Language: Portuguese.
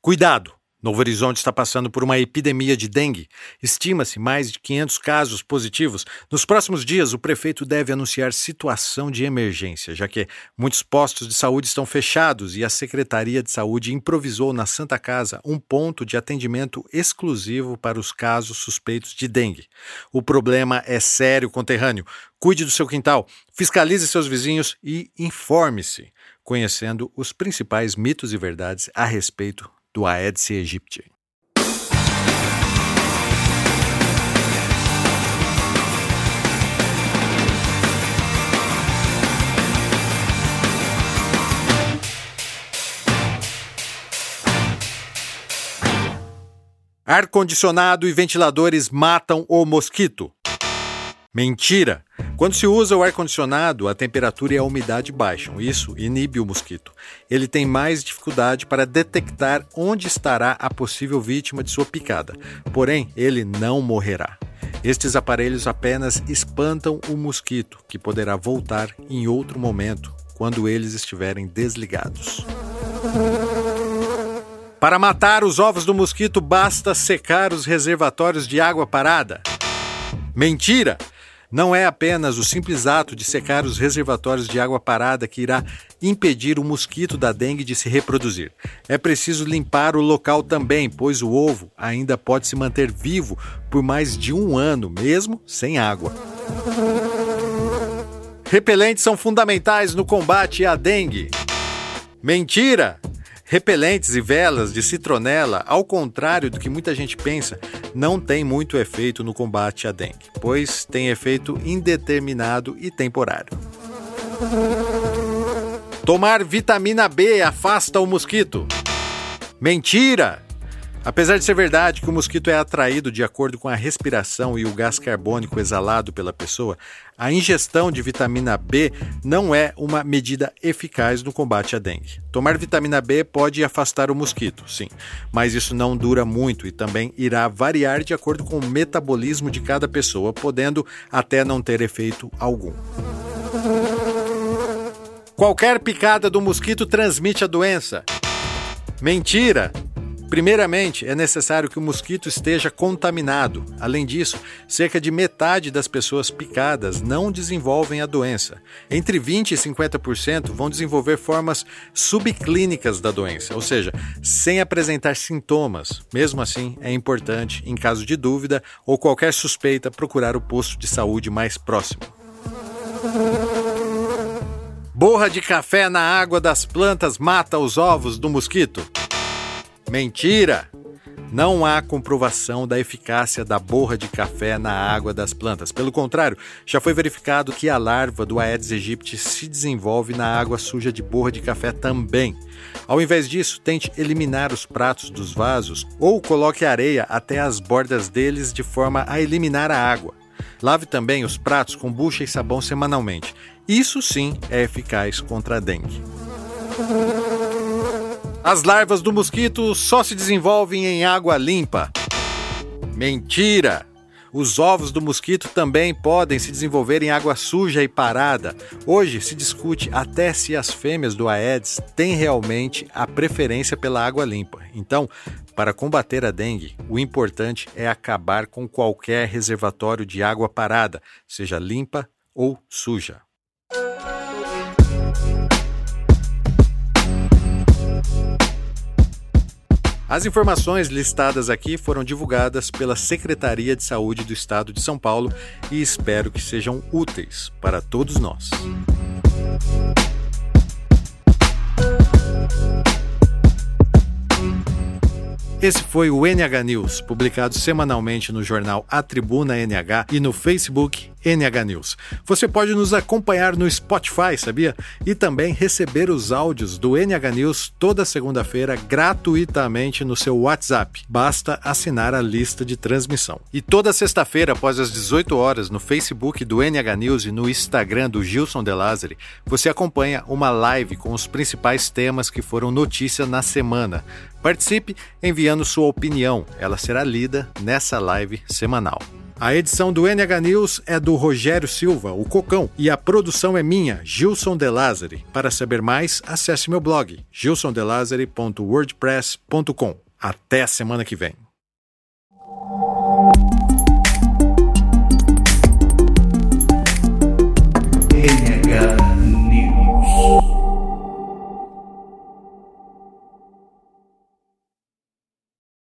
Cuidado! Novo Horizonte está passando por uma epidemia de dengue. Estima-se mais de 500 casos positivos. Nos próximos dias, o prefeito deve anunciar situação de emergência, já que muitos postos de saúde estão fechados e a Secretaria de Saúde improvisou na Santa Casa um ponto de atendimento exclusivo para os casos suspeitos de dengue. O problema é sério, conterrâneo. Cuide do seu quintal, fiscalize seus vizinhos e informe-se, conhecendo os principais mitos e verdades a respeito do Aedes aegypti. Ar-condicionado e ventiladores matam o mosquito. Mentira! Quando se usa o ar-condicionado, a temperatura e a umidade baixam. Isso inibe o mosquito. Ele tem mais dificuldade para detectar onde estará a possível vítima de sua picada. Porém, ele não morrerá. Estes aparelhos apenas espantam o mosquito, que poderá voltar em outro momento, quando eles estiverem desligados. Para matar os ovos do mosquito, basta secar os reservatórios de água parada. Mentira! Não é apenas o simples ato de secar os reservatórios de água parada que irá impedir o mosquito da dengue de se reproduzir. É preciso limpar o local também, pois o ovo ainda pode se manter vivo por mais de um ano, mesmo sem água. Repelentes são fundamentais no combate à dengue. Mentira! Repelentes e velas de citronela, ao contrário do que muita gente pensa, não têm muito efeito no combate à dengue, pois tem efeito indeterminado e temporário. Tomar vitamina B afasta o mosquito. Mentira! Apesar de ser verdade que o mosquito é atraído de acordo com a respiração e o gás carbônico exalado pela pessoa, a ingestão de vitamina B não é uma medida eficaz no combate à dengue. Tomar vitamina B pode afastar o mosquito, sim, mas isso não dura muito e também irá variar de acordo com o metabolismo de cada pessoa, podendo até não ter efeito algum. Qualquer picada do mosquito transmite a doença. Mentira! Primeiramente, é necessário que o mosquito esteja contaminado. Além disso, cerca de metade das pessoas picadas não desenvolvem a doença. Entre 20% e 50% vão desenvolver formas subclínicas da doença, ou seja, sem apresentar sintomas. Mesmo assim, é importante, em caso de dúvida ou qualquer suspeita, procurar o posto de saúde mais próximo. Borra de café na água das plantas mata os ovos do mosquito. Mentira! Não há comprovação da eficácia da borra de café na água das plantas. Pelo contrário, já foi verificado que a larva do Aedes aegypti se desenvolve na água suja de borra de café também. Ao invés disso, tente eliminar os pratos dos vasos ou coloque areia até as bordas deles de forma a eliminar a água. Lave também os pratos com bucha e sabão semanalmente. Isso sim é eficaz contra a dengue. As larvas do mosquito só se desenvolvem em água limpa. Mentira! Os ovos do mosquito também podem se desenvolver em água suja e parada. Hoje se discute até se as fêmeas do Aedes têm realmente a preferência pela água limpa. Então, para combater a dengue, o importante é acabar com qualquer reservatório de água parada, seja limpa ou suja. As informações listadas aqui foram divulgadas pela Secretaria de Saúde do Estado de São Paulo e espero que sejam úteis para todos nós. Esse foi o NH News, publicado semanalmente no jornal A Tribuna NH e no Facebook NH News. Você pode nos acompanhar no Spotify, sabia? E também receber os áudios do NH News toda segunda-feira gratuitamente no seu WhatsApp. Basta assinar a lista de transmissão. E toda sexta-feira, após as 18 horas, no Facebook do NH News e no Instagram do Gilson De Lázari, você acompanha uma live com os principais temas que foram notícia na semana. Participe enviando sua opinião, ela será lida nessa live semanal. A edição do NH News é do Rogério Silva, o Cocão, e a produção é minha, Gilson De. Para saber mais, acesse meu blog, gilsondelazari.wordpress.com. Até a semana que vem.